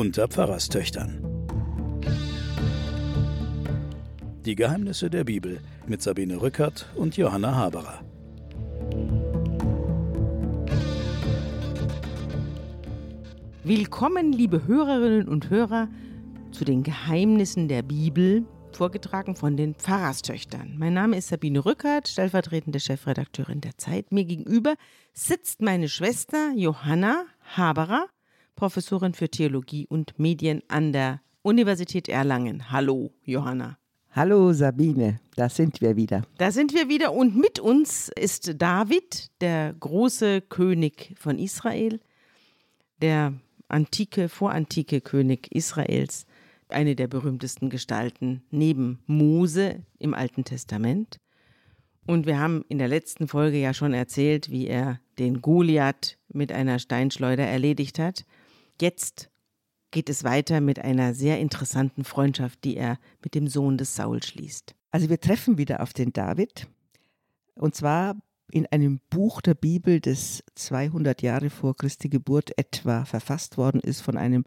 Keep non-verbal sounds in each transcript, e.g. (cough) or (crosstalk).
unter Pfarrerstöchtern. Die Geheimnisse der Bibel mit Sabine Rückert und Johanna Haberer. Willkommen, liebe Hörerinnen und Hörer, zu den Geheimnissen der Bibel, vorgetragen von den Pfarrerstöchtern. Mein Name ist Sabine Rückert, stellvertretende Chefredakteurin der Zeit. Mir gegenüber sitzt meine Schwester Johanna Haberer, Professorin für Theologie und Medien an der Universität Erlangen. Hallo, Johanna. Hallo Sabine, da sind wir wieder. Da sind wir wieder und mit uns ist David, der große König von Israel, der antike, vorantike König Israels, eine der berühmtesten Gestalten neben Mose im Alten Testament. Und wir haben in der letzten Folge ja schon erzählt, wie er den Goliath mit einer Steinschleuder erledigt hat. Jetzt geht es weiter mit einer sehr interessanten Freundschaft, die er mit dem Sohn des Saul schließt. Also wir treffen wieder auf den David und zwar in einem Buch der Bibel, das 200 Jahre vor Christi Geburt etwa verfasst worden ist von einem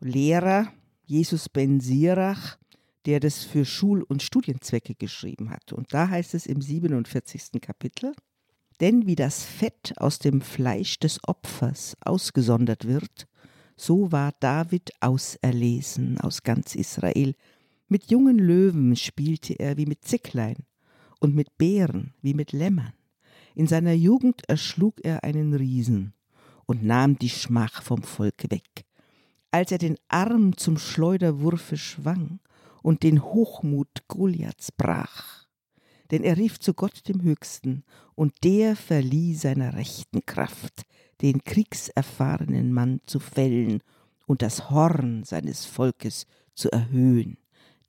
Lehrer, Jesus ben Sirach, der das für Schul- und Studienzwecke geschrieben hat. Und da heißt es im 47. Kapitel, denn wie das Fett aus dem Fleisch des Opfers ausgesondert wird, so war David auserlesen aus ganz Israel. Mit jungen Löwen spielte er wie mit Zicklein und mit Bären wie mit Lämmern. In seiner Jugend erschlug er einen Riesen und nahm die Schmach vom Volke weg. Als er den Arm zum Schleuderwurfe schwang und den Hochmut Goliaths brach. Denn er rief zu Gott dem Höchsten, und der verlieh seiner rechten Kraft, den kriegserfahrenen Mann zu fällen und das Horn seines Volkes zu erhöhen.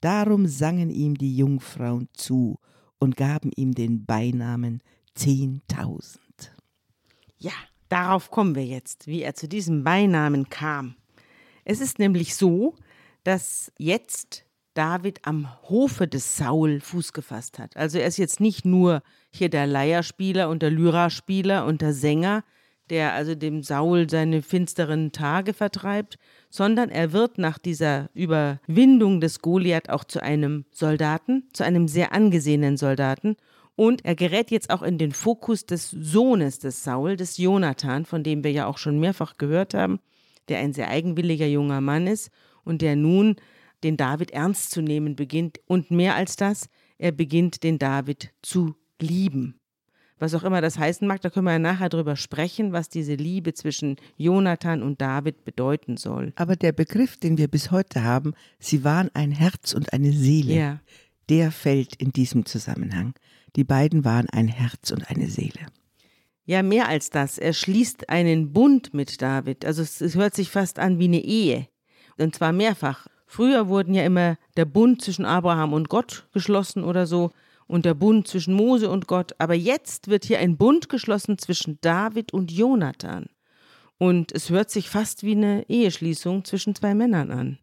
Darum sangen ihm die Jungfrauen zu und gaben ihm den Beinamen Zehntausend. Ja, darauf kommen wir jetzt, wie er zu diesem Beinamen kam. Es ist nämlich so, dass jetzt David am Hofe des Saul Fuß gefasst hat. Also er ist jetzt nicht nur hier der Leierspieler und der Lyraspieler und der Sänger, der also dem Saul seine finsteren Tage vertreibt, sondern er wird nach dieser Überwindung des Goliath auch zu einem Soldaten, zu einem sehr angesehenen Soldaten. Und er gerät jetzt auch in den Fokus des Sohnes des Saul, des Jonathan, von dem wir ja auch schon mehrfach gehört haben, der ein sehr eigenwilliger junger Mann ist und der nun den David ernst zu nehmen beginnt. Und mehr als das, er beginnt den David zu lieben was auch immer das heißen mag, da können wir ja nachher drüber sprechen, was diese Liebe zwischen Jonathan und David bedeuten soll. Aber der Begriff, den wir bis heute haben, sie waren ein Herz und eine Seele, Ja. der fällt in diesem Zusammenhang. Die beiden waren ein Herz und eine Seele. Ja, mehr als das. Er schließt einen Bund mit David. Also es, es hört sich fast an wie eine Ehe. Und zwar mehrfach. Früher wurden ja immer der Bund zwischen Abraham und Gott geschlossen oder so und der Bund zwischen Mose und Gott. Aber jetzt wird hier ein Bund geschlossen zwischen David und Jonathan. Und es hört sich fast wie eine Eheschließung zwischen zwei Männern an.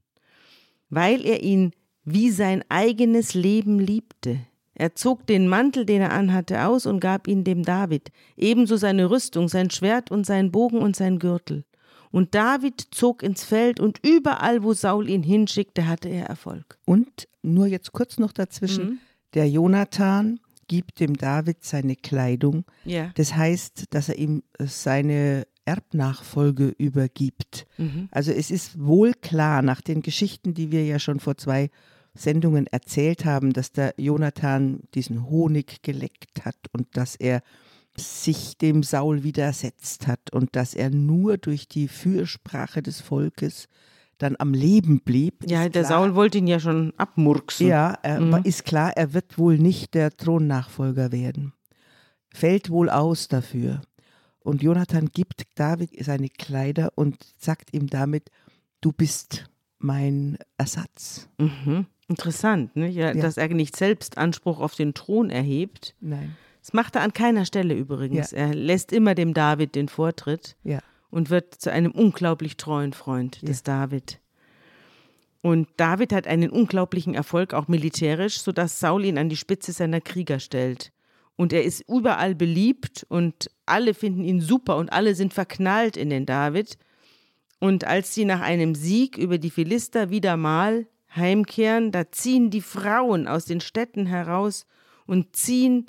Weil er ihn wie sein eigenes Leben liebte. Er zog den Mantel, den er anhatte, aus und gab ihn dem David, ebenso seine Rüstung, sein Schwert und sein Bogen und sein Gürtel. Und David zog ins Feld und überall, wo Saul ihn hinschickte, hatte er Erfolg. Und nur jetzt kurz noch dazwischen, der Jonathan gibt dem David seine Kleidung. Ja. Das heißt, dass er ihm äh, seine Erbnachfolge übergibt. Also es ist wohl klar nach den Geschichten, die wir ja schon vor zwei Sendungen erzählt haben, dass der Jonathan diesen Honig geleckt hat und dass er sich dem Saul widersetzt hat und dass er nur durch die Fürsprache des Volkes dann am Leben blieb. Ja, der klar. Saul wollte ihn ja schon abmurksen. Ja, er, ist klar, er wird wohl nicht der Thronnachfolger werden. Fällt wohl aus dafür. Und Jonathan gibt David seine Kleider und sagt ihm damit, du bist mein Ersatz. Mhm. Interessant, ne? ja, Ja. dass er nicht selbst Anspruch auf den Thron erhebt. Nein. Das macht er an keiner Stelle übrigens. Ja. Er lässt immer dem David den Vortritt Ja. Und wird zu einem unglaublich treuen Freund des David. Und David hat einen unglaublichen Erfolg, auch militärisch, sodass Saul ihn an die Spitze seiner Krieger stellt. Und er ist überall beliebt und alle finden ihn super und alle sind verknallt in den David. Und als sie nach einem Sieg über die Philister wieder mal heimkehren, da ziehen die Frauen aus den Städten heraus und ziehen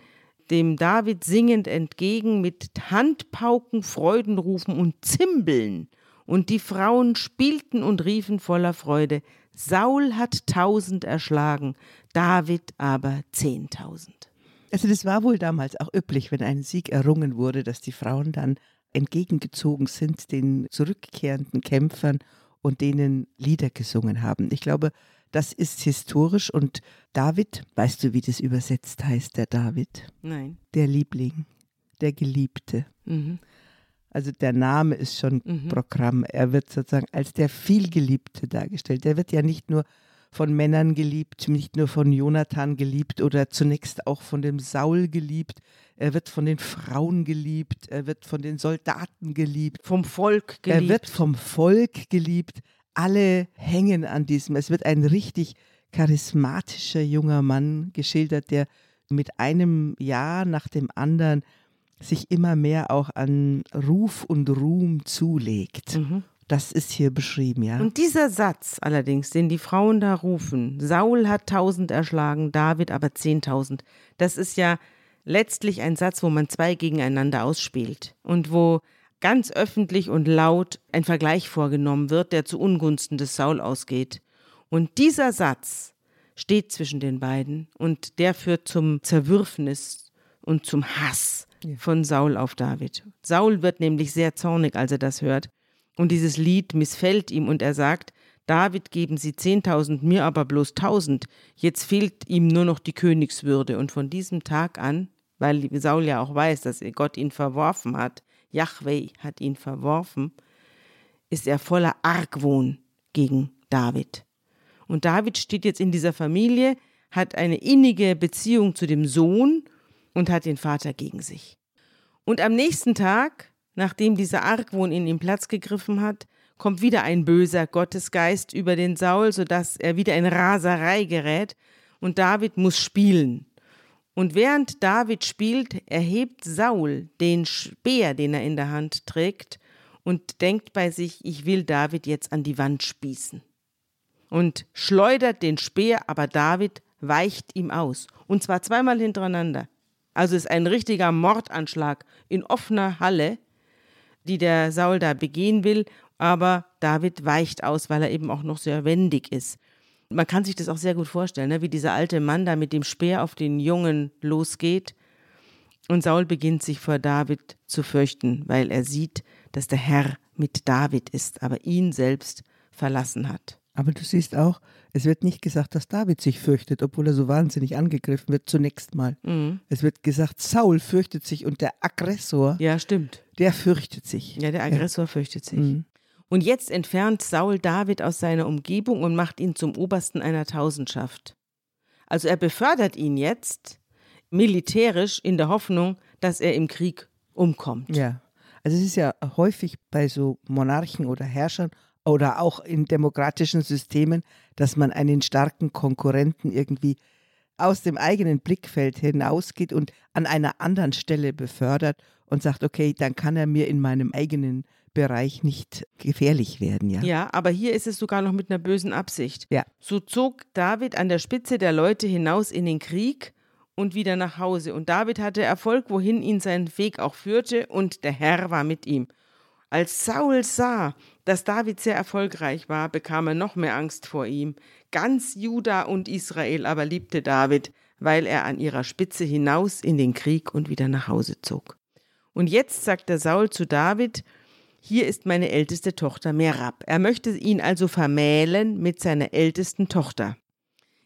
dem David singend entgegen mit Handpauken, Freudenrufen und Zimbeln. Und die Frauen spielten und riefen voller Freude, Saul hat tausend erschlagen, David aber zehntausend. Also das war wohl damals auch üblich, wenn ein Sieg errungen wurde, dass die Frauen dann entgegengezogen sind den zurückkehrenden Kämpfern und denen Lieder gesungen haben. Ich glaube, das ist historisch und David, weißt du, wie das übersetzt heißt, der David? Nein. Der Liebling, der Geliebte. Mhm. Also der Name ist schon Mhm. Programm. Er wird sozusagen als der Vielgeliebte dargestellt. Der wird ja nicht nur von Männern geliebt, nicht nur von Jonathan geliebt oder zunächst auch von dem Saul geliebt. Er wird von den Frauen geliebt, er wird von den Soldaten geliebt, Vom Volk geliebt. er wird vom Volk geliebt. Alle hängen an diesem. Es wird ein richtig charismatischer junger Mann geschildert, der mit einem Jahr nach dem anderen sich immer mehr auch an Ruf und Ruhm zulegt. Mhm. Das ist hier beschrieben, ja. Und dieser Satz allerdings, den die Frauen da rufen, Saul hat tausend erschlagen, David aber zehntausend, das ist ja letztlich ein Satz, wo man zwei gegeneinander ausspielt und wo ganz öffentlich und laut ein Vergleich vorgenommen wird, der zu Ungunsten des Saul ausgeht. Und dieser Satz steht zwischen den beiden und der führt zum Zerwürfnis und zum Hass von Saul auf David. Saul wird nämlich sehr zornig, als er das hört. Und dieses Lied missfällt ihm und er sagt, David geben sie zehntausend, mir aber bloß tausend. Jetzt fehlt ihm nur noch die Königswürde. Und von diesem Tag an, weil Saul ja auch weiß, dass Gott ihn verworfen hat, Yahweh hat ihn verworfen, ist er voller Argwohn gegen David. Und David steht jetzt in dieser Familie, hat eine innige Beziehung zu dem Sohn und hat den Vater gegen sich. Und am nächsten Tag, nachdem dieser Argwohn in ihm Platz gegriffen hat, kommt wieder ein böser Gottesgeist über den Saul, sodass er wieder in Raserei gerät und David muss spielen. Und während David spielt, erhebt Saul den Speer, den er in der Hand trägt, und denkt bei sich, ich will David jetzt an die Wand spießen. Und schleudert den Speer, aber David weicht ihm aus. Und zwar zweimal hintereinander. Also ist ein richtiger Mordanschlag in offener Halle, die der Saul da begehen will, aber David weicht aus, weil er eben auch noch sehr wendig ist. Man kann sich das auch sehr gut vorstellen, ne? wie dieser alte Mann da mit dem Speer auf den Jungen losgeht. Und Saul beginnt sich vor David zu fürchten, weil er sieht, dass der Herr mit David ist, aber ihn selbst verlassen hat. Aber du siehst auch, es wird nicht gesagt, dass David sich fürchtet, obwohl er so wahnsinnig angegriffen wird, zunächst mal. Mhm. Es wird gesagt, Saul fürchtet sich und der Aggressor, Ja, stimmt. der fürchtet sich. Ja, der Aggressor fürchtet sich. Mhm. Und jetzt entfernt Saul David aus seiner Umgebung und macht ihn zum Obersten einer Tausendschaft. Also er befördert ihn jetzt militärisch in der Hoffnung, dass er im Krieg umkommt. Ja. Also es ist ja häufig bei so Monarchen oder Herrschern oder auch in demokratischen Systemen, dass man einen starken Konkurrenten irgendwie aus dem eigenen Blickfeld hinausgeht und an einer anderen Stelle befördert und sagt, okay, dann kann er mir in meinem eigenen Bereich nicht gefährlich werden, ja. Ja, aber hier ist es sogar noch mit einer bösen Absicht. Ja. So zog David an der Spitze der Leute hinaus in den Krieg und wieder nach Hause. Und David hatte Erfolg, wohin ihn sein Weg auch führte, und der Herr war mit ihm. Als Saul sah, dass David sehr erfolgreich war, bekam er noch mehr Angst vor ihm. Ganz Juda und Israel aber liebte David, weil er an ihrer Spitze hinaus in den Krieg und wieder nach Hause zog. Und jetzt sagt der Saul zu David, hier ist meine älteste Tochter Merab. Er möchte ihn also vermählen mit seiner ältesten Tochter.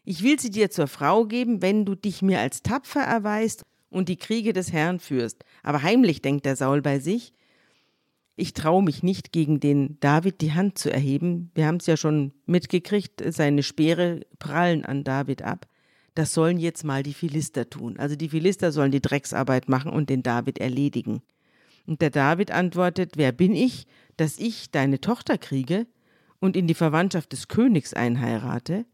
Ich will sie dir zur Frau geben, wenn du dich mir als tapfer erweist und die Kriege des Herrn führst. Aber heimlich denkt der Saul bei sich, ich traue mich nicht, gegen den David die Hand zu erheben. Wir haben es ja schon mitgekriegt, seine Speere prallen an David ab. Das sollen jetzt mal die Philister tun. Also die Philister sollen die Drecksarbeit machen und den David erledigen. Und der David antwortet, wer bin ich, dass ich deine Tochter kriege und in die Verwandtschaft des Königs einheirate?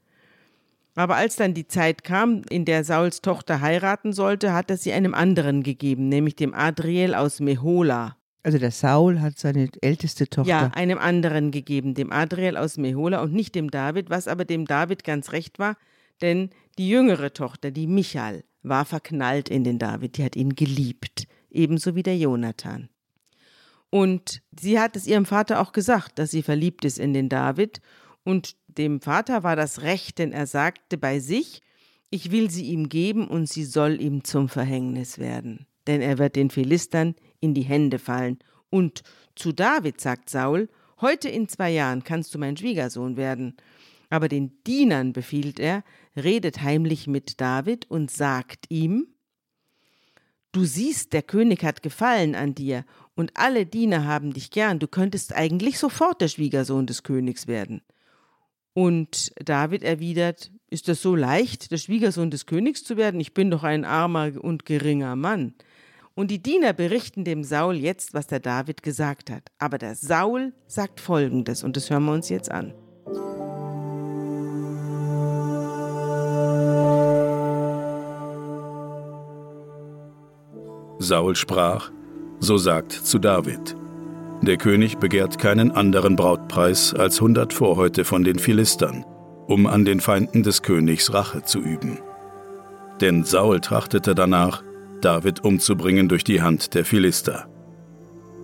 Aber als dann die Zeit kam, in der Sauls Tochter heiraten sollte, hat er sie einem anderen gegeben, nämlich dem Adriel aus Mehola. Also der Saul hat seine älteste Tochter. Ja, einem anderen gegeben, dem Adriel aus Mehola und nicht dem David, was aber dem David ganz recht war, denn die jüngere Tochter, die Michal, war verknallt in den David, die hat ihn geliebt, ebenso wie der Jonathan. Und sie hat es ihrem Vater auch gesagt, dass sie verliebt ist in den David. Und dem Vater war das recht, denn er sagte bei sich, ich will sie ihm geben und sie soll ihm zum Verhängnis werden. Denn er wird den Philistern in die Hände fallen. Und zu David sagt Saul, heute in zwei Jahren kannst du mein Schwiegersohn werden. Aber den Dienern befiehlt er, redet heimlich mit David und sagt ihm, Du siehst, der König hat Gefallen an dir, und alle Diener haben dich gern, du könntest eigentlich sofort der Schwiegersohn des Königs werden. Und David erwidert, ist das so leicht, der Schwiegersohn des Königs zu werden? Ich bin doch ein armer und geringer Mann. Und die Diener berichten dem Saul jetzt, was der David gesagt hat. Aber der Saul sagt Folgendes, und das hören wir uns jetzt an. Saul sprach, so sagt zu David, der König begehrt keinen anderen Brautpreis als hundert Vorhäute von den Philistern, um an den Feinden des Königs Rache zu üben. Denn Saul trachtete danach, David umzubringen durch die Hand der Philister.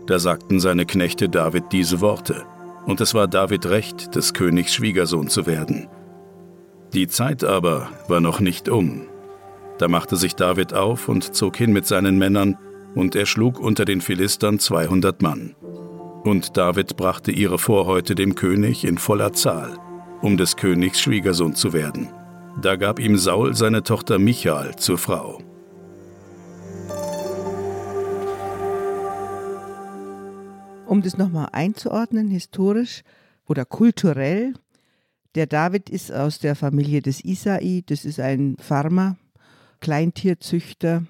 Da sagten seine Knechte David diese Worte, und es war David recht, des Königs Schwiegersohn zu werden. Die Zeit aber war noch nicht um. Da machte sich David auf und zog hin mit seinen Männern, und er schlug unter den Philistern zweihundert Mann. Und David brachte ihre Vorhäute dem König in voller Zahl, um des Königs Schwiegersohn zu werden. Da gab ihm Saul seine Tochter Michael zur Frau. Um das nochmal einzuordnen, historisch oder kulturell, der David ist aus der Familie des Isai, das ist ein Farmer, Kleintierzüchter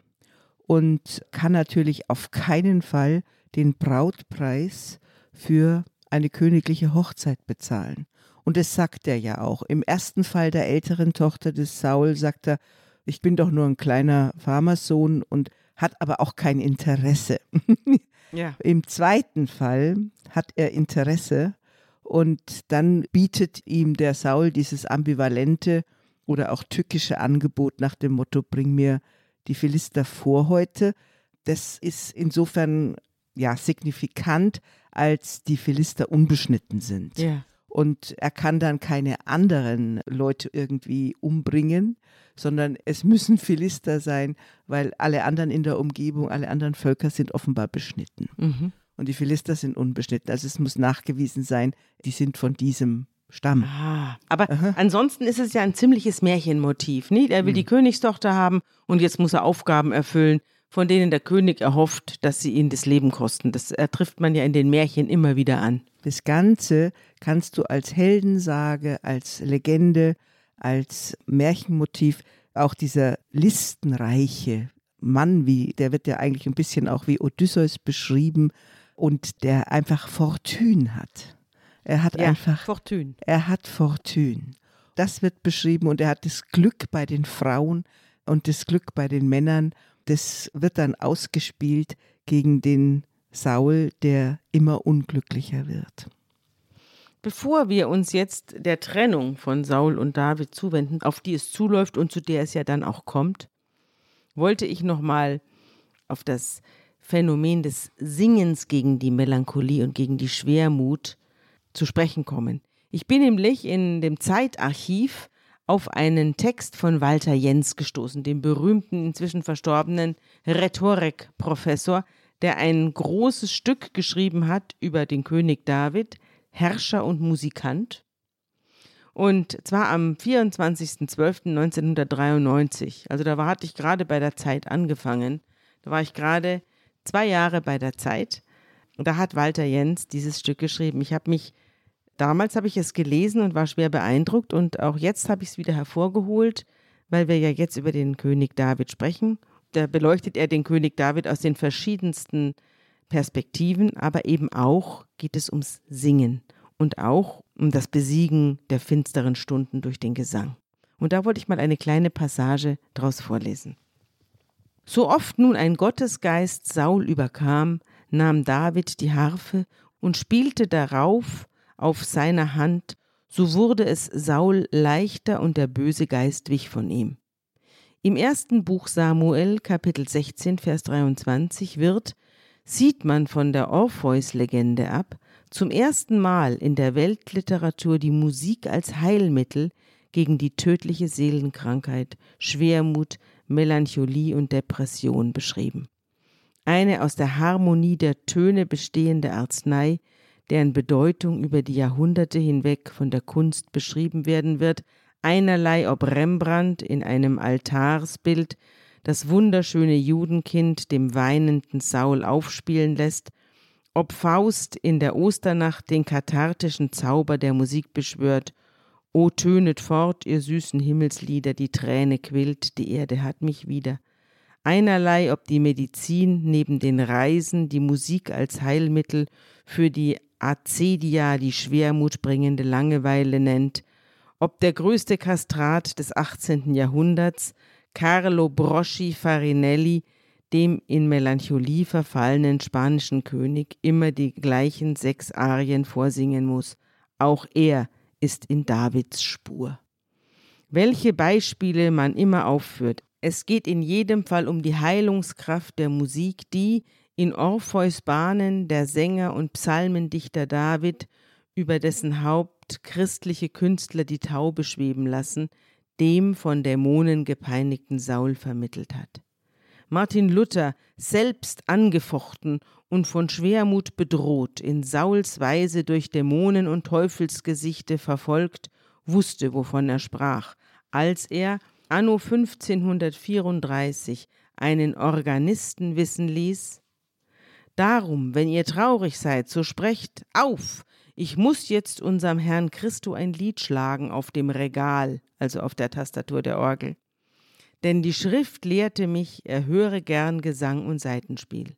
und kann natürlich auf keinen Fall den Brautpreis für eine königliche Hochzeit bezahlen. Und das sagt er ja auch. Im ersten Fall der älteren Tochter des Saul sagt er, ich bin doch nur ein kleiner Farmersohn und hat aber auch kein Interesse. (laughs) Ja. Im zweiten Fall hat er Interesse und dann bietet ihm der Saul dieses ambivalente oder auch tückische Angebot nach dem Motto, bring mir die Philister vor heute. Das ist insofern ja signifikant, als die Philister unbeschnitten sind. Ja. Und er kann dann keine anderen Leute irgendwie umbringen, sondern es müssen Philister sein, weil alle anderen in der Umgebung, alle anderen Völker sind offenbar beschnitten. Mhm. Und die Philister sind unbeschnitten. Also es muss nachgewiesen sein, die sind von diesem Stamm. Ah, aber Aha. ansonsten ist es ja ein ziemliches Märchenmotiv. Nicht? Er will mhm. die Königstochter haben und jetzt muss er Aufgaben erfüllen, von denen der König erhofft, dass sie ihn das Leben kosten. Das trifft man ja in den Märchen immer wieder an. Das Ganze kannst du als Heldensage, als Legende, als Märchenmotiv, auch dieser listenreiche Mann, wie, der wird ja eigentlich ein bisschen auch wie Odysseus beschrieben und der einfach Fortune hat. Er hat ja, einfach Fortune. Er hat Fortune. Das wird beschrieben und er hat das Glück bei den Frauen und das Glück bei den Männern. Das wird dann ausgespielt gegen den Saul, der immer unglücklicher wird. Bevor wir uns jetzt der Trennung von Saul und David zuwenden, auf die es zuläuft und zu der es ja dann auch kommt, wollte ich nochmal auf das Phänomen des Singens gegen die Melancholie und gegen die Schwermut zu sprechen kommen. Ich bin nämlich in dem Zeitarchiv auf einen Text von Walter Jens gestoßen, dem berühmten, inzwischen verstorbenen Rhetorikprofessor, der ein großes Stück geschrieben hat über den König David, Herrscher und Musikant. Und zwar am 24.12.1993. Also da war, hatte ich gerade bei der Zeit angefangen. Da war ich gerade zwei Jahre bei der Zeit. Und da hat Walter Jens dieses Stück geschrieben. Ich habe mich, damals habe ich es gelesen und war schwer beeindruckt. Und auch jetzt habe ich es wieder hervorgeholt, weil wir ja jetzt über den König David sprechen. Da beleuchtet er den König David aus den verschiedensten Perspektiven, aber eben auch geht es ums Singen und auch um das Besiegen der finsteren Stunden durch den Gesang. Und da wollte ich mal eine kleine Passage draus vorlesen. So oft nun ein Gottesgeist Saul überkam, nahm David die Harfe und spielte darauf auf seiner Hand, so wurde es Saul leichter und der böse Geist wich von ihm. Im ersten Buch Samuel, Kapitel 16, Vers 23 wird, sieht man von der Orpheus-Legende ab, zum ersten Mal in der Weltliteratur die Musik als Heilmittel gegen die tödliche Seelenkrankheit, Schwermut, Melancholie und Depression beschrieben. Eine aus der Harmonie der Töne bestehende Arznei, deren Bedeutung über die Jahrhunderte hinweg von der Kunst beschrieben werden wird, einerlei ob Rembrandt in einem Altarsbild das wunderschöne Judenkind dem weinenden Saul aufspielen lässt, ob Faust in der Osternacht den kathartischen Zauber der Musik beschwört, O tönet fort, ihr süßen Himmelslieder, die Träne quillt, die Erde hat mich wieder. Einerlei, ob die Medizin neben den Reisen die Musik als Heilmittel für die Acedia, die Schwermut bringende Langeweile nennt, ob der größte Kastrat des 18. Jahrhunderts, Carlo Broschi Farinelli, dem in Melancholie verfallenen spanischen König immer die gleichen sechs Arien vorsingen muss. Auch er ist in Davids Spur. Welche Beispiele man immer aufführt, es geht in jedem Fall um die Heilungskraft der Musik, die in Orpheus Bahnen der Sänger und Psalmendichter David über dessen Haupt christliche Künstler die Taube schweben lassen, dem von Dämonen gepeinigten Saul vermittelt hat. Martin Luther, selbst angefochten und von Schwermut bedroht, in Sauls Weise durch Dämonen und Teufelsgesichte verfolgt, wusste, wovon er sprach, als er anno 1534 einen Organisten wissen ließ, Darum, wenn ihr traurig seid, so sprecht auf, ich muss jetzt unserem Herrn Christo ein Lied schlagen auf dem Regal, also auf der Tastatur der Orgel. Denn die Schrift lehrte mich, er höre gern Gesang und Saitenspiel.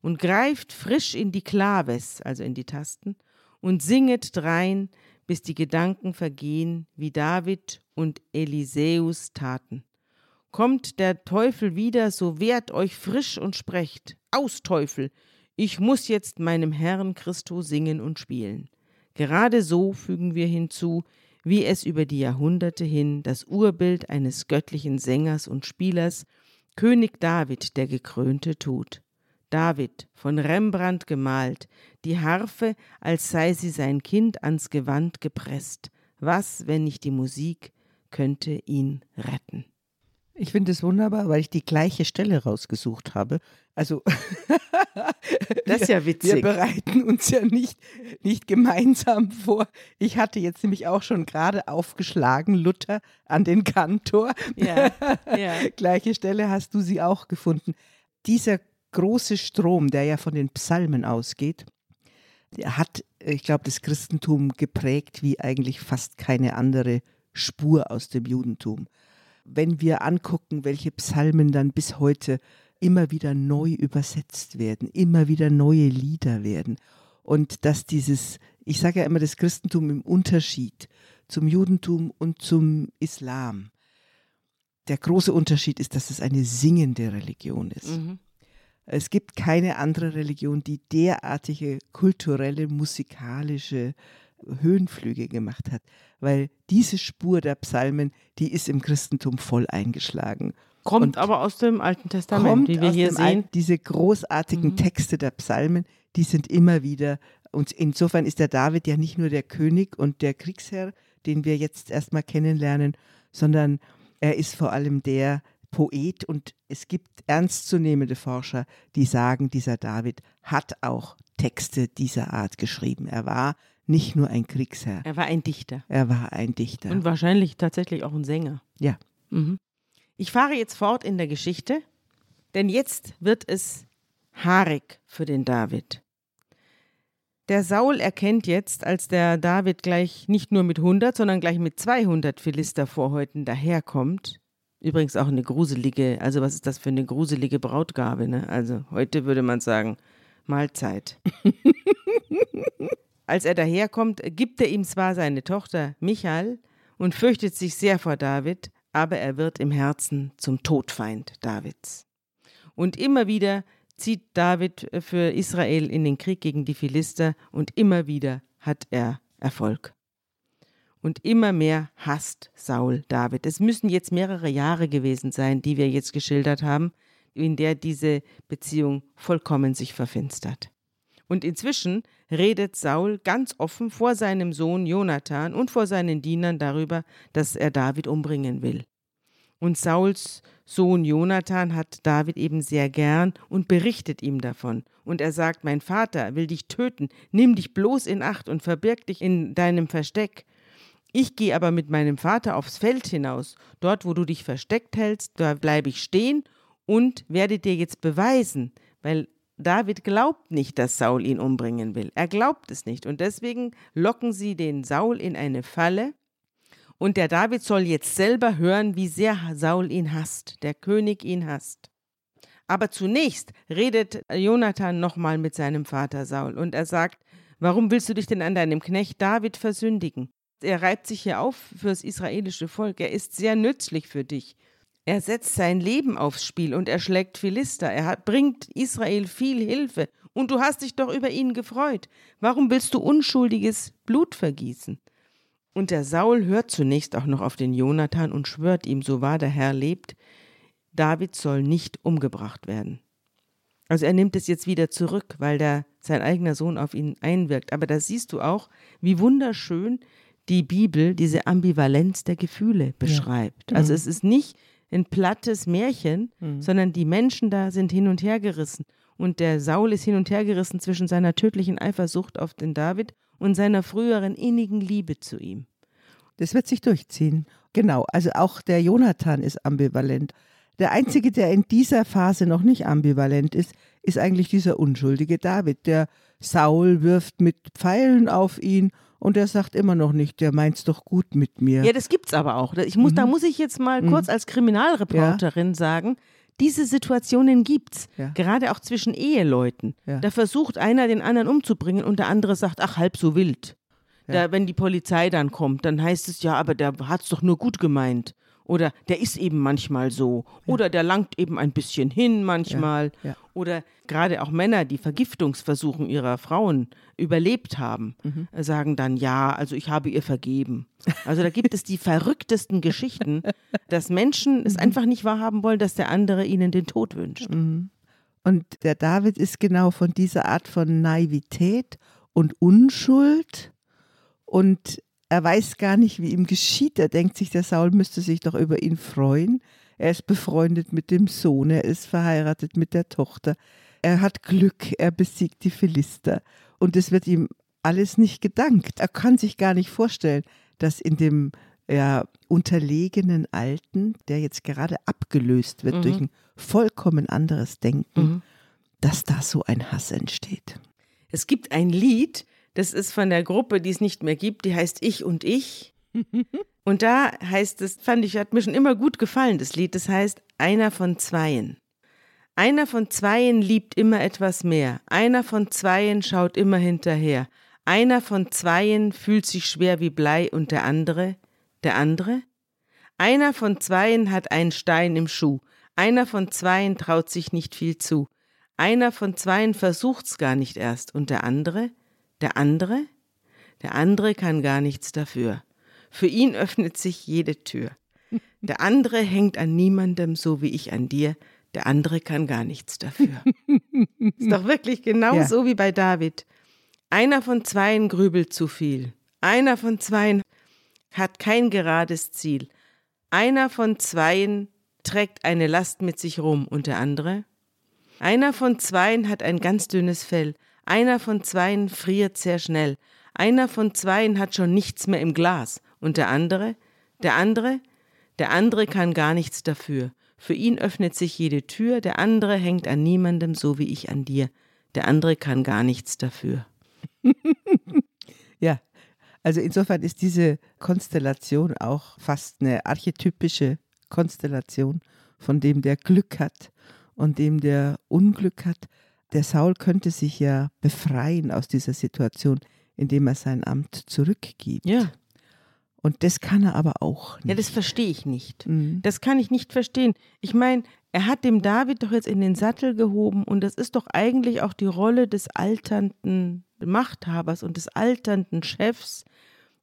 Und greift frisch in die Klaves, also in die Tasten, und singet drein, bis die Gedanken vergehen, wie David und Eliseus taten. Kommt der Teufel wieder, so wehrt euch frisch und sprecht, aus Teufel, ich muss jetzt meinem Herrn Christo singen und spielen. Gerade so fügen wir hinzu, wie es über die Jahrhunderte hin das Urbild eines göttlichen Sängers und Spielers, König David der Gekrönte, tut. David, von Rembrandt gemalt, die Harfe, als sei sie sein Kind ans Gewand gepresst. Was, wenn nicht die Musik, könnte ihn retten. Ich finde es wunderbar, weil ich die gleiche Stelle rausgesucht habe. Also (laughs) das ist ja witzig. Wir bereiten uns ja nicht, nicht gemeinsam vor. Ich hatte jetzt nämlich auch schon gerade aufgeschlagen, Luther an den Kantor. Ja, ja. (laughs) Gleiche Stelle hast du sie auch gefunden. Dieser große Strom, der ja von den Psalmen ausgeht, der hat, ich glaube, das Christentum geprägt wie eigentlich fast keine andere Spur aus dem Judentum wenn wir angucken, welche Psalmen dann bis heute immer wieder neu übersetzt werden, immer wieder neue Lieder werden. Und dass dieses, ich sage ja immer, das Christentum im Unterschied zum Judentum und zum Islam. Der große Unterschied ist, dass es eine singende Religion ist. Mhm. Es gibt keine andere Religion, die derartige kulturelle, musikalische Höhenflüge gemacht hat, weil diese Spur der Psalmen, die ist im Christentum voll eingeschlagen. Kommt und aber aus dem Alten Testament, wie wir hier sehen. Alten, diese großartigen mhm. Texte der Psalmen, die sind immer wieder, und insofern ist der David ja nicht nur der König und der Kriegsherr, den wir jetzt erstmal kennenlernen, sondern er ist vor allem der Poet und es gibt ernstzunehmende Forscher, die sagen, dieser David hat auch Texte dieser Art geschrieben. Er war nicht nur ein Kriegsherr. Er war ein Dichter. Er war ein Dichter. Und wahrscheinlich tatsächlich auch ein Sänger. Ja. Mhm. Ich fahre jetzt fort in der Geschichte, denn jetzt wird es haarig für den David. Der Saul erkennt jetzt, als der David gleich nicht nur mit 100, sondern gleich mit 200 Philistervorhäuten daherkommt, übrigens auch eine gruselige, also was ist das für eine gruselige Brautgabe, ne? Also heute würde man sagen, Mahlzeit. (laughs) Als er daherkommt, gibt er ihm zwar seine Tochter Michael und fürchtet sich sehr vor David, aber er wird im Herzen zum Todfeind Davids. Und immer wieder zieht David für Israel in den Krieg gegen die Philister und immer wieder hat er Erfolg. Und immer mehr hasst Saul David. Es müssen jetzt mehrere Jahre gewesen sein, die wir jetzt geschildert haben, in der diese Beziehung vollkommen sich verfinstert. Und inzwischen redet Saul ganz offen vor seinem Sohn Jonathan und vor seinen Dienern darüber, dass er David umbringen will. Und Sauls Sohn Jonathan hat David eben sehr gern und berichtet ihm davon. Und er sagt, mein Vater will dich töten, nimm dich bloß in Acht und verbirg dich in deinem Versteck. Ich gehe aber mit meinem Vater aufs Feld hinaus. Dort, wo du dich versteckt hältst, da bleibe ich stehen und werde dir jetzt beweisen, weil David glaubt nicht, dass Saul ihn umbringen will. Er glaubt es nicht. Und deswegen locken sie den Saul in eine Falle und der David soll jetzt selber hören, wie sehr Saul ihn hasst, der König ihn hasst. Aber zunächst redet Jonathan nochmal mit seinem Vater Saul und er sagt, warum willst du dich denn an deinem Knecht David versündigen? Er reibt sich hier auf fürs israelische Volk, er ist sehr nützlich für dich. Er setzt sein Leben aufs Spiel und er schlägt Philister, er hat, bringt Israel viel Hilfe und du hast dich doch über ihn gefreut. Warum willst du unschuldiges Blut vergießen? Und der Saul hört zunächst auch noch auf den Jonathan und schwört ihm, so wahr der Herr lebt, David soll nicht umgebracht werden. Also er nimmt es jetzt wieder zurück, weil der, sein eigener Sohn auf ihn einwirkt. Aber da siehst du auch, wie wunderschön die Bibel diese Ambivalenz der Gefühle beschreibt. Ja. Also es ist nicht ein plattes Märchen, mhm. sondern die Menschen da sind hin und her gerissen. Und der Saul ist hin und her gerissen zwischen seiner tödlichen Eifersucht auf den David und seiner früheren innigen Liebe zu ihm. Das wird sich durchziehen. Genau, also auch der Jonathan ist ambivalent. Der Einzige, der in dieser Phase noch nicht ambivalent ist, ist eigentlich dieser unschuldige David. Der Saul wirft mit Pfeilen auf ihn und er sagt immer noch nicht, der meint's doch gut mit mir. Ja, das gibt's aber auch. Ich muss, mhm. Da muss ich jetzt mal mhm. kurz als Kriminalreporterin ja. sagen, diese Situationen gibt's, ja. gerade auch zwischen Eheleuten. Ja. Da versucht einer den anderen umzubringen und der andere sagt, ach, halb so wild. Da, wenn die Polizei dann kommt, dann heißt es ja, aber der hat's doch nur gut gemeint. Oder der ist eben manchmal so. Ja. Oder der langt eben ein bisschen hin manchmal. Ja. Ja. Oder gerade auch Männer, die Vergiftungsversuchen ihrer Frauen überlebt haben, mhm. sagen dann, ja, also ich habe ihr vergeben. Also da gibt es die verrücktesten (laughs) Geschichten, dass Menschen es mhm. einfach nicht wahrhaben wollen, dass der andere ihnen den Tod wünscht. Mhm. Und der David ist genau von dieser Art von Naivität und Unschuld und er weiß gar nicht, wie ihm geschieht. Er denkt sich, der Saul müsste sich doch über ihn freuen. Er ist befreundet mit dem Sohn, er ist verheiratet mit der Tochter. Er hat Glück, er besiegt die Philister. Und es wird ihm alles nicht gedankt. Er kann sich gar nicht vorstellen, dass in dem ja, unterlegenen Alten, der jetzt gerade abgelöst wird mhm. durch ein vollkommen anderes Denken, mhm. dass da so ein Hass entsteht. Es gibt ein Lied, das ist von der Gruppe, die es nicht mehr gibt, die heißt Ich und Ich. (laughs) und da heißt es, fand ich, hat mir schon immer gut gefallen, das Lied, das heißt Einer von Zweien. Einer von Zweien liebt immer etwas mehr. Einer von Zweien schaut immer hinterher. Einer von Zweien fühlt sich schwer wie Blei und der andere? Der andere? Einer von Zweien hat einen Stein im Schuh. Einer von Zweien traut sich nicht viel zu. Einer von Zweien versucht's gar nicht erst. Und der andere? Der andere? Der andere kann gar nichts dafür. Für ihn öffnet sich jede Tür. Der andere hängt an niemandem so wie ich an dir. Der andere kann gar nichts dafür. Ist doch wirklich genau ja. so wie bei David. Einer von zweien grübelt zu viel. Einer von zweien hat kein gerades Ziel. Einer von zweien trägt eine Last mit sich rum und der andere? Einer von zweien hat ein ganz dünnes Fell. Einer von zweien friert sehr schnell. Einer von zweien hat schon nichts mehr im Glas. Und der andere? Der andere? Der andere kann gar nichts dafür. Für ihn öffnet sich jede Tür, der andere hängt an niemandem, so wie ich an dir. Der andere kann gar nichts dafür. (laughs) ja, also insofern ist diese Konstellation auch fast eine archetypische Konstellation von dem, der Glück hat und dem, der Unglück hat der Saul könnte sich ja befreien aus dieser Situation, indem er sein Amt zurückgibt. Ja. Und das kann er aber auch nicht. Ja, das verstehe ich nicht. Mhm. Das kann ich nicht verstehen. Ich meine, er hat dem David doch jetzt in den Sattel gehoben und das ist doch eigentlich auch die Rolle des alternden Machthabers und des alternden Chefs,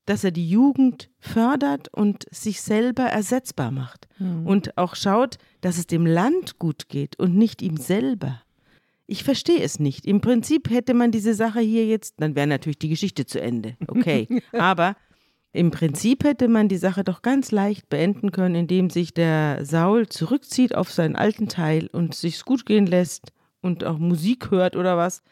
dass er die Jugend fördert und sich selber ersetzbar macht Mhm. und auch schaut, dass es dem Land gut geht und nicht ihm selber. Ich verstehe es nicht. Im Prinzip hätte man diese Sache hier jetzt, dann wäre natürlich die Geschichte zu Ende. Okay. (laughs) Aber im Prinzip hätte man die Sache doch ganz leicht beenden können, indem sich der Saul zurückzieht auf seinen alten Teil und sich's gut gehen lässt und auch Musik hört oder was.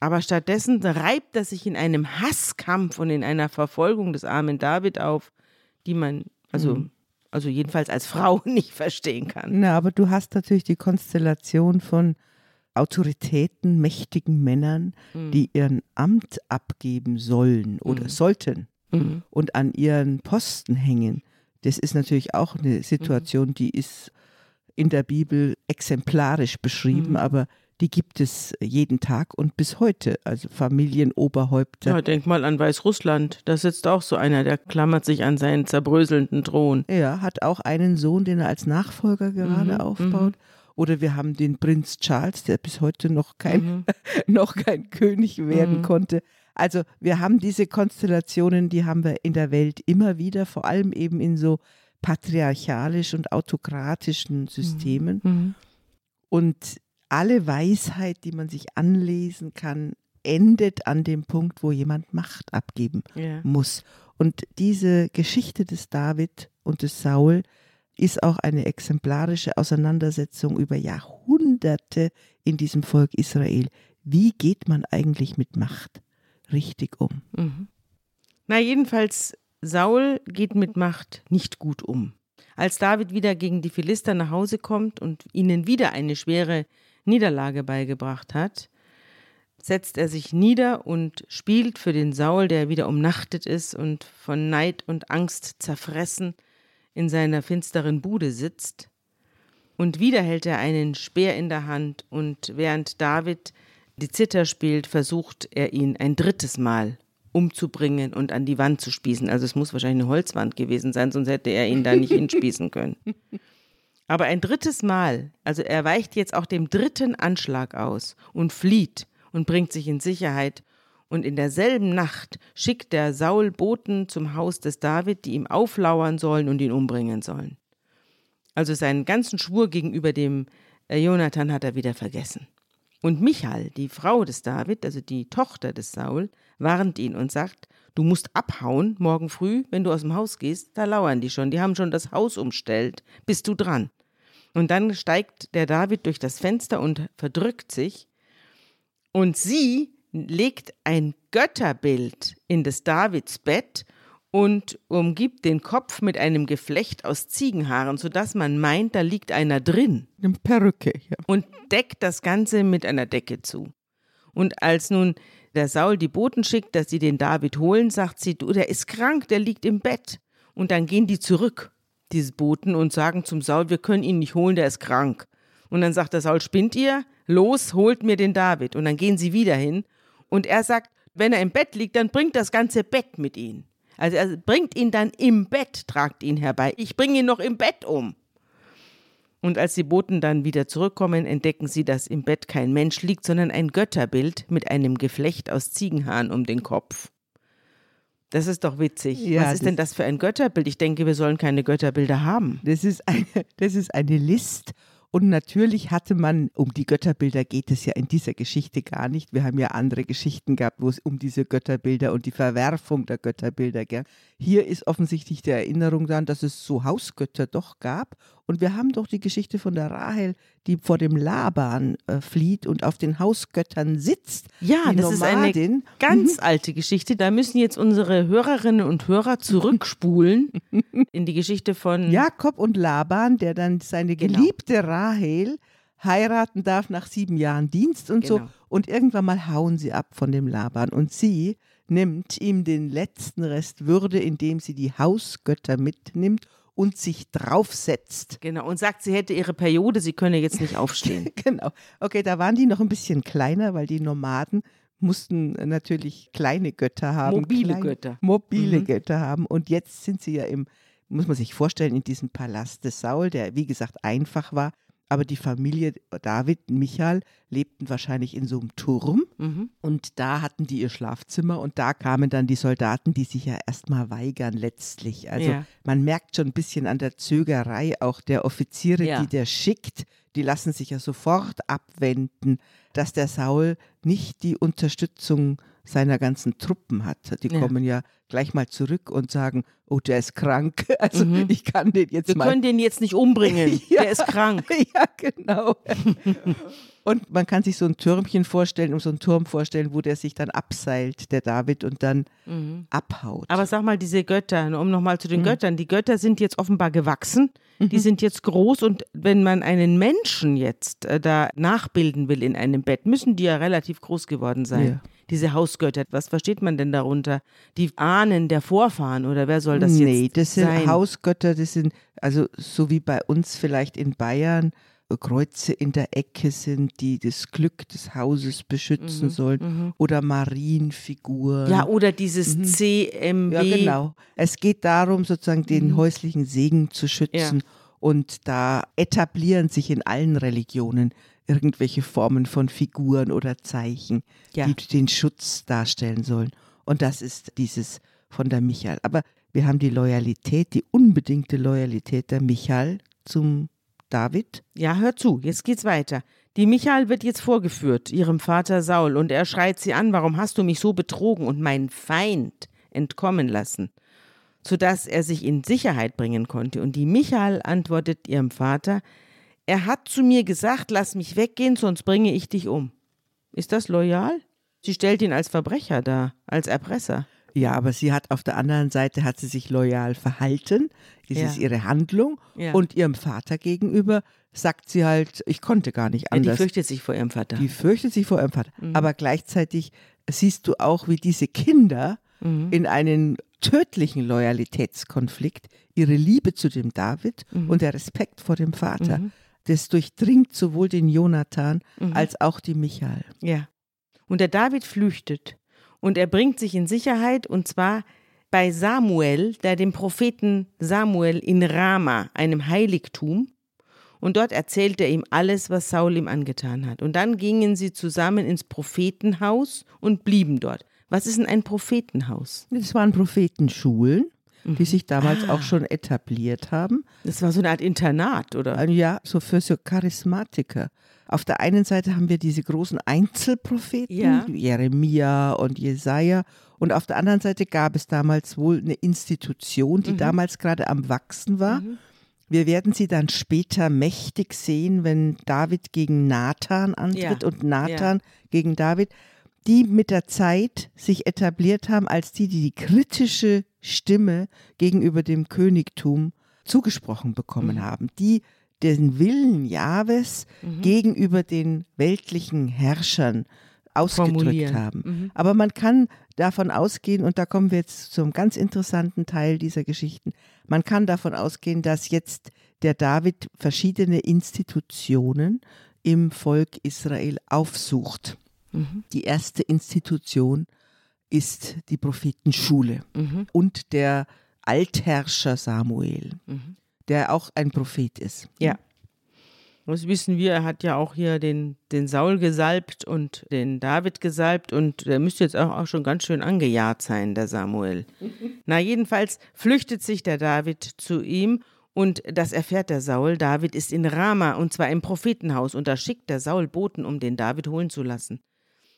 Aber stattdessen reibt er sich in einem Hasskampf und in einer Verfolgung des armen David auf, die man, also, also jedenfalls als Frau (laughs) nicht verstehen kann. Na, aber du hast natürlich die Konstellation von Autoritäten, mächtigen Männern, Mhm. die ihren Amt abgeben sollen oder sollten Mhm. und an ihren Posten hängen. Das ist natürlich auch Mhm. eine Situation, die ist in der Bibel exemplarisch beschrieben, Mhm. aber die gibt es jeden Tag und bis heute. Also Familienoberhäupter. Ja, denk mal an Weißrussland. Da sitzt auch so einer, der klammert sich an seinen zerbröselnden Thron. Er hat auch einen Sohn, den er als Nachfolger gerade Mhm, aufbaut. Oder wir haben den Prinz Charles, der bis heute noch kein, Mhm. (laughs) noch kein König werden Mhm. konnte. Also wir haben diese Konstellationen, die haben wir in der Welt immer wieder, vor allem eben in so patriarchalisch und autokratischen Systemen. Mhm. Und alle Weisheit, die man sich anlesen kann, endet an dem Punkt, wo jemand Macht abgeben Ja. muss. Und diese Geschichte des David und des Saul ist auch eine exemplarische Auseinandersetzung über Jahrhunderte in diesem Volk Israel. Wie geht man eigentlich mit Macht richtig um? Mhm. Na, jedenfalls, Saul geht mit Macht nicht gut um. Als David wieder gegen die Philister nach Hause kommt und ihnen wieder eine schwere Niederlage beigebracht hat, setzt er sich nieder und spielt für den Saul, der wieder umnachtet ist und von Neid und Angst zerfressen in seiner finsteren Bude sitzt. Und wieder hält er einen Speer in der Hand und während David die Zither spielt, versucht er ihn ein drittes Mal umzubringen und an die Wand zu spießen. Also es muss wahrscheinlich eine Holzwand gewesen sein, sonst hätte er ihn da nicht hinspießen können. (laughs) Aber ein drittes Mal, also er weicht jetzt auch dem dritten Anschlag aus und flieht und bringt sich in Sicherheit. Und in derselben Nacht schickt der Saul Boten zum Haus des David, die ihm auflauern sollen und ihn umbringen sollen. Also seinen ganzen Schwur gegenüber dem äh, Jonathan hat er wieder vergessen. Und Michal, die Frau des David, also die Tochter des Saul, warnt ihn und sagt, du musst abhauen morgen früh, wenn du aus dem Haus gehst, da lauern die schon, die haben schon das Haus umstellt, bist du dran. Und dann steigt der David durch das Fenster und verdrückt sich und sie legt ein Götterbild in des Davids Bett und umgibt den Kopf mit einem Geflecht aus Ziegenhaaren, sodass man meint, da liegt einer drin Eine Perücke. Ja. und deckt das Ganze mit einer Decke zu. Und als nun der Saul die Boten schickt, dass sie den David holen, sagt sie, du, der ist krank, der liegt im Bett. Und dann gehen die zurück, diese Boten, und sagen zum Saul, wir können ihn nicht holen, der ist krank. Und dann sagt der Saul, spinnt ihr? Los, holt mir den David. Und dann gehen sie wieder hin. Und er sagt, wenn er im Bett liegt, dann bringt das ganze Bett mit ihm. Also er bringt ihn dann im Bett, tragt ihn herbei. Ich bringe ihn noch im Bett um. Und als die Boten dann wieder zurückkommen, entdecken sie, dass im Bett kein Mensch liegt, sondern ein Götterbild mit einem Geflecht aus Ziegenhaaren um den Kopf. Das ist doch witzig. Ja, Was ist denn das für ein Götterbild? Ich denke, wir sollen keine Götterbilder haben. Das ist eine, (laughs) das ist eine List. Und natürlich hatte man, um die Götterbilder geht es ja in dieser Geschichte gar nicht. Wir haben ja andere Geschichten gehabt, wo es um diese Götterbilder und die Verwerfung der Götterbilder ging. Hier ist offensichtlich die Erinnerung daran, dass es so Hausgötter doch gab. Und wir haben doch die Geschichte von der Rahel, die vor dem Laban äh, flieht und auf den Hausgöttern sitzt. Ja, die das ist eine Nomadin. ganz alte Geschichte. Da müssen jetzt unsere Hörerinnen und Hörer zurückspulen (laughs) in die Geschichte von Jakob und Laban, der dann seine Genau. geliebte Rahel heiraten darf nach sieben Jahren Dienst und so. Genau. Und irgendwann mal hauen sie ab von dem Laban. Und sie nimmt ihm den letzten Rest Würde, indem sie die Hausgötter mitnimmt und sich draufsetzt. Genau, und sagt, sie hätte ihre Periode, sie könne jetzt nicht aufstehen. (laughs) Genau. Okay, da waren die noch ein bisschen kleiner, weil die Nomaden mussten natürlich kleine Götter haben. Mobile klein, Götter. Mobile Mhm. Götter haben. Und jetzt sind sie ja im, muss man sich vorstellen, in diesem Palast des Saul, der wie gesagt einfach war. Aber die Familie David und Michael lebten wahrscheinlich in so einem Turm. Mhm. Und da hatten die ihr Schlafzimmer und da kamen dann die Soldaten, die sich ja erstmal weigern letztlich. Also Ja. man merkt schon ein bisschen an der Zögerei auch der Offiziere, Ja. die der schickt, die lassen sich ja sofort abwenden, dass der Saul nicht die Unterstützung seiner ganzen Truppen hat. Die Ja. kommen ja gleich mal zurück und sagen, oh, der ist krank, (laughs) also Mhm. ich kann den jetzt Wir mal können den jetzt nicht umbringen. (laughs) Ja. Der ist krank. (laughs) ja, genau. und man kann sich so ein Türmchen vorstellen, um so einen Turm vorstellen, wo der sich dann abseilt, der David, und dann abhaut. Aber sag mal, diese Götter, um nochmal zu Mhm. den Göttern, die Götter sind jetzt offenbar gewachsen, die sind jetzt groß und wenn man einen Menschen jetzt äh, da nachbilden will in einem Bett, müssen die ja relativ groß geworden sein. Ja. Diese Hausgötter, was versteht man denn darunter? Die Ahnen der Vorfahren oder wer soll das nee, jetzt das sind sein? Hausgötter, das sind, also so wie bei uns vielleicht in Bayern, äh, Kreuze in der Ecke sind, die das Glück des Hauses beschützen sollen. Oder Marienfiguren. Mhm, ja, oder dieses Mhm. CMW. Ja, genau. Es geht darum, sozusagen den häuslichen Segen zu schützen. Und da etablieren sich in allen Religionen irgendwelche Formen von Figuren oder Zeichen, Ja. die den Schutz darstellen sollen. Und das ist dieses von der Michael. Aber wir haben die Loyalität, die unbedingte Loyalität der Michael zum David. Ja, hör zu, jetzt geht's weiter. Die Michael wird jetzt vorgeführt, ihrem Vater Saul, und er schreit sie an, warum hast du mich so betrogen und meinen Feind entkommen lassen? Sodass er sich in Sicherheit bringen konnte. Und die Michael antwortet ihrem Vater, er hat zu mir gesagt, lass mich weggehen, sonst bringe ich dich um. Ist das loyal? Sie stellt ihn als Verbrecher dar, als Erpresser. Ja, aber sie hat auf der anderen Seite hat sie sich loyal verhalten. Das Ja. ist ihre Handlung. Ja. Und ihrem Vater gegenüber sagt sie halt, ich konnte gar nicht Ja, die anders. fürchtet sich vor ihrem Vater. Die fürchtet sich vor ihrem Vater. Mhm. Aber gleichzeitig siehst du auch, wie diese Kinder Mhm. in einen tödlichen Loyalitätskonflikt ihre Liebe zu dem David Mhm. und der Respekt vor dem Vater, das durchdringt sowohl den Jonathan Mhm. als auch die Michael. Ja. Und der David flüchtet und er bringt sich in Sicherheit und zwar bei Samuel, der dem Propheten Samuel in Rama, einem Heiligtum. Und dort erzählt er ihm alles, was Saul ihm angetan hat. Und dann gingen sie zusammen ins Prophetenhaus und blieben dort. Was ist denn ein Prophetenhaus? Das waren Prophetenschulen, die sich damals Ah. auch schon etabliert haben. Das war so eine Art Internat, oder? Ja, so für so Charismatiker. Auf der einen Seite haben wir diese großen Einzelpropheten, Ja. Jeremia und Jesaja. Und auf der anderen Seite gab es damals wohl eine Institution, Mhm. die damals gerade am Wachsen war. Wir werden sie dann später mächtig sehen, wenn David gegen Nathan antritt Ja. und Nathan gegen David, die mit der Zeit sich etabliert haben als die, die die kritische Stimme gegenüber dem Königtum zugesprochen bekommen Mhm. haben, die den Willen Jahwes gegenüber den weltlichen Herrschern ausgedrückt haben. Mhm. Aber man kann davon ausgehen, und da kommen wir jetzt zum ganz interessanten Teil dieser Geschichten, man kann davon ausgehen, dass jetzt der David verschiedene Institutionen im Volk Israel aufsucht. Mhm. Die erste Institution ist die Prophetenschule Mhm. und der Altherrscher Samuel, Mhm. der auch ein Prophet ist. Ja. Das wissen wir, er hat ja auch hier den, den Saul gesalbt und den David gesalbt und der müsste jetzt auch, auch schon ganz schön angejagt sein, der Samuel. (laughs) Na, jedenfalls flüchtet sich der David zu ihm und das erfährt der Saul. David ist in Rama und zwar im Prophetenhaus und da schickt der Saul Boten, um den David holen zu lassen.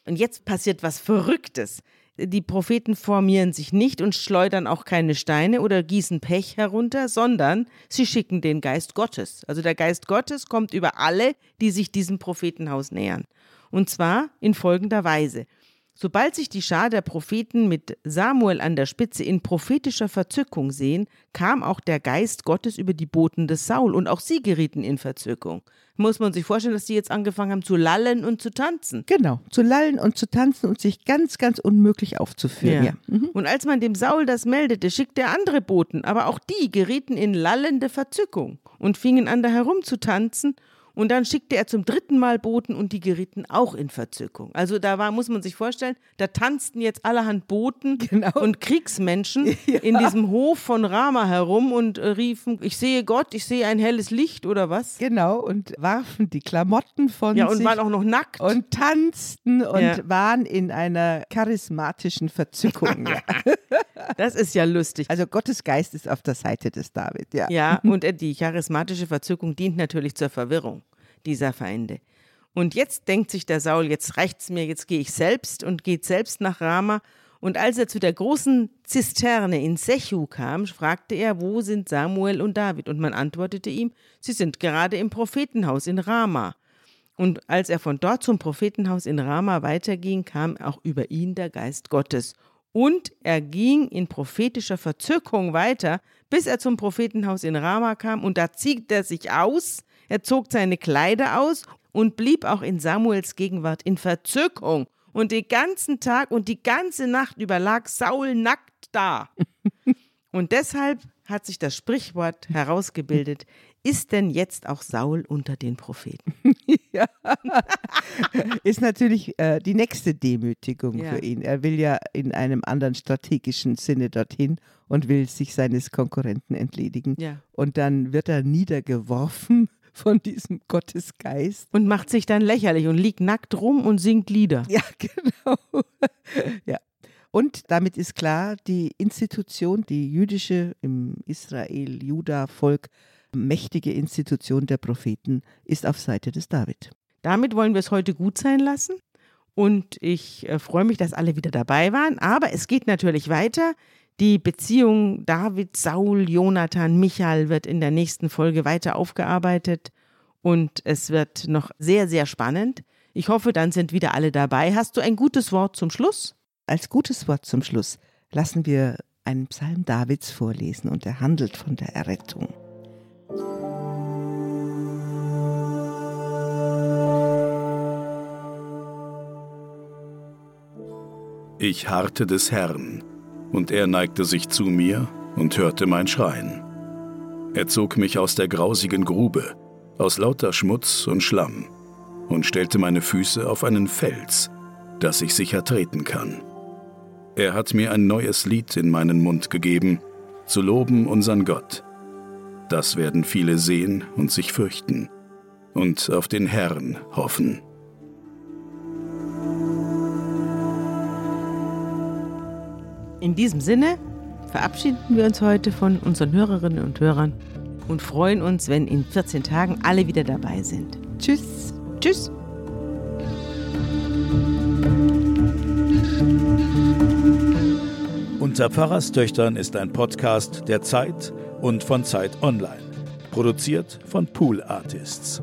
Und jetzt passiert was Verrücktes. Die Propheten formieren sich nicht und schleudern auch keine Steine oder gießen Pech herunter, sondern sie schicken den Geist Gottes. Also der Geist Gottes kommt über alle, die sich diesem Prophetenhaus nähern. Und zwar in folgender Weise. Sobald sich die Schar der Propheten mit Samuel an der Spitze in prophetischer Verzückung sehen, kam auch der Geist Gottes über die Boten des Saul und auch sie gerieten in Verzückung. Muss man sich vorstellen, dass sie jetzt angefangen haben zu lallen und zu tanzen. Genau, zu lallen und zu tanzen und sich ganz, ganz unmöglich aufzuführen. Ja. Mhm. Und als man dem Saul das meldete, schickte er andere Boten, aber auch die gerieten in lallende Verzückung und fingen an, da herumzutanzen Und dann schickte er zum dritten Mal Boten und die gerieten auch in Verzückung. Also da war, muss man sich vorstellen, da tanzten jetzt allerhand Boten Genau. und Kriegsmenschen (laughs) in diesem Hof von Rama herum und äh, riefen, ich sehe Gott, ich sehe ein helles Licht oder was? Genau, und warfen die Klamotten von Ja, und sich waren auch noch nackt. und tanzten und Ja. waren in einer charismatischen Verzückung. ja. (laughs) Das ist ja lustig. Also Gottes Geist ist auf der Seite des David, ja. Ja, und äh, die charismatische Verzückung dient natürlich zur Verwirrung dieser Feinde. Und jetzt denkt sich der Saul, jetzt reicht's mir, jetzt gehe ich selbst und geht selbst nach Rama. Und als er zu der großen Zisterne in Sechu kam, fragte er, wo sind Samuel und David? Und man antwortete ihm, sie sind gerade im Prophetenhaus in Rama. Und als er von dort zum Prophetenhaus in Rama weiterging, kam auch über ihn der Geist Gottes. Und er ging in prophetischer Verzückung weiter, bis er zum Prophetenhaus in Rama kam. Und da zieht er sich aus, er zog seine Kleider aus und blieb auch in Samuels Gegenwart in Verzückung. Und den ganzen Tag und die ganze Nacht über lag Saul nackt da. (laughs) Und deshalb hat sich das Sprichwort herausgebildet, ist denn jetzt auch Saul unter den Propheten? (laughs) (laughs) Ist natürlich äh, die nächste Demütigung Ja. für ihn. Er will ja in einem anderen strategischen Sinne dorthin und will sich seines Konkurrenten entledigen. Ja. Und dann wird er niedergeworfen von diesem Gottesgeist. Und macht sich dann lächerlich und liegt nackt rum und singt Lieder. Ja, (laughs) genau. ja. Und damit ist klar, die Institution, die jüdische im Israel-Juda-Volk mächtige Institution der Propheten, ist auf Seite des David. Damit wollen wir es heute gut sein lassen. Und ich äh, freue mich, dass alle wieder dabei waren. Aber es geht natürlich weiter. Die Beziehung David, Saul, Jonathan, Michael wird in der nächsten Folge weiter aufgearbeitet. Und es wird noch sehr, sehr spannend. Ich hoffe, dann sind wieder alle dabei. Hast du ein gutes Wort zum Schluss? Als gutes Wort zum Schluss lassen wir einen Psalm Davids vorlesen und er handelt von der Errettung. Ich harrte des Herrn, und er neigte sich zu mir und hörte mein Schreien. Er zog mich aus der grausigen Grube, aus lauter Schmutz und Schlamm, und stellte meine Füße auf einen Fels, dass ich sicher treten kann. Er hat mir ein neues Lied in meinen Mund gegeben, zu loben unseren Gott. Das werden viele sehen und sich fürchten und auf den Herrn hoffen. In diesem Sinne verabschieden wir uns heute von unseren Hörerinnen und Hörern und freuen uns, wenn in 14 Tagen alle wieder dabei sind. Tschüss. Tschüss! Unter Pfarrerstöchtern ist ein Podcast der Zeit und von Zeit Online. Produziert von Pool Artists.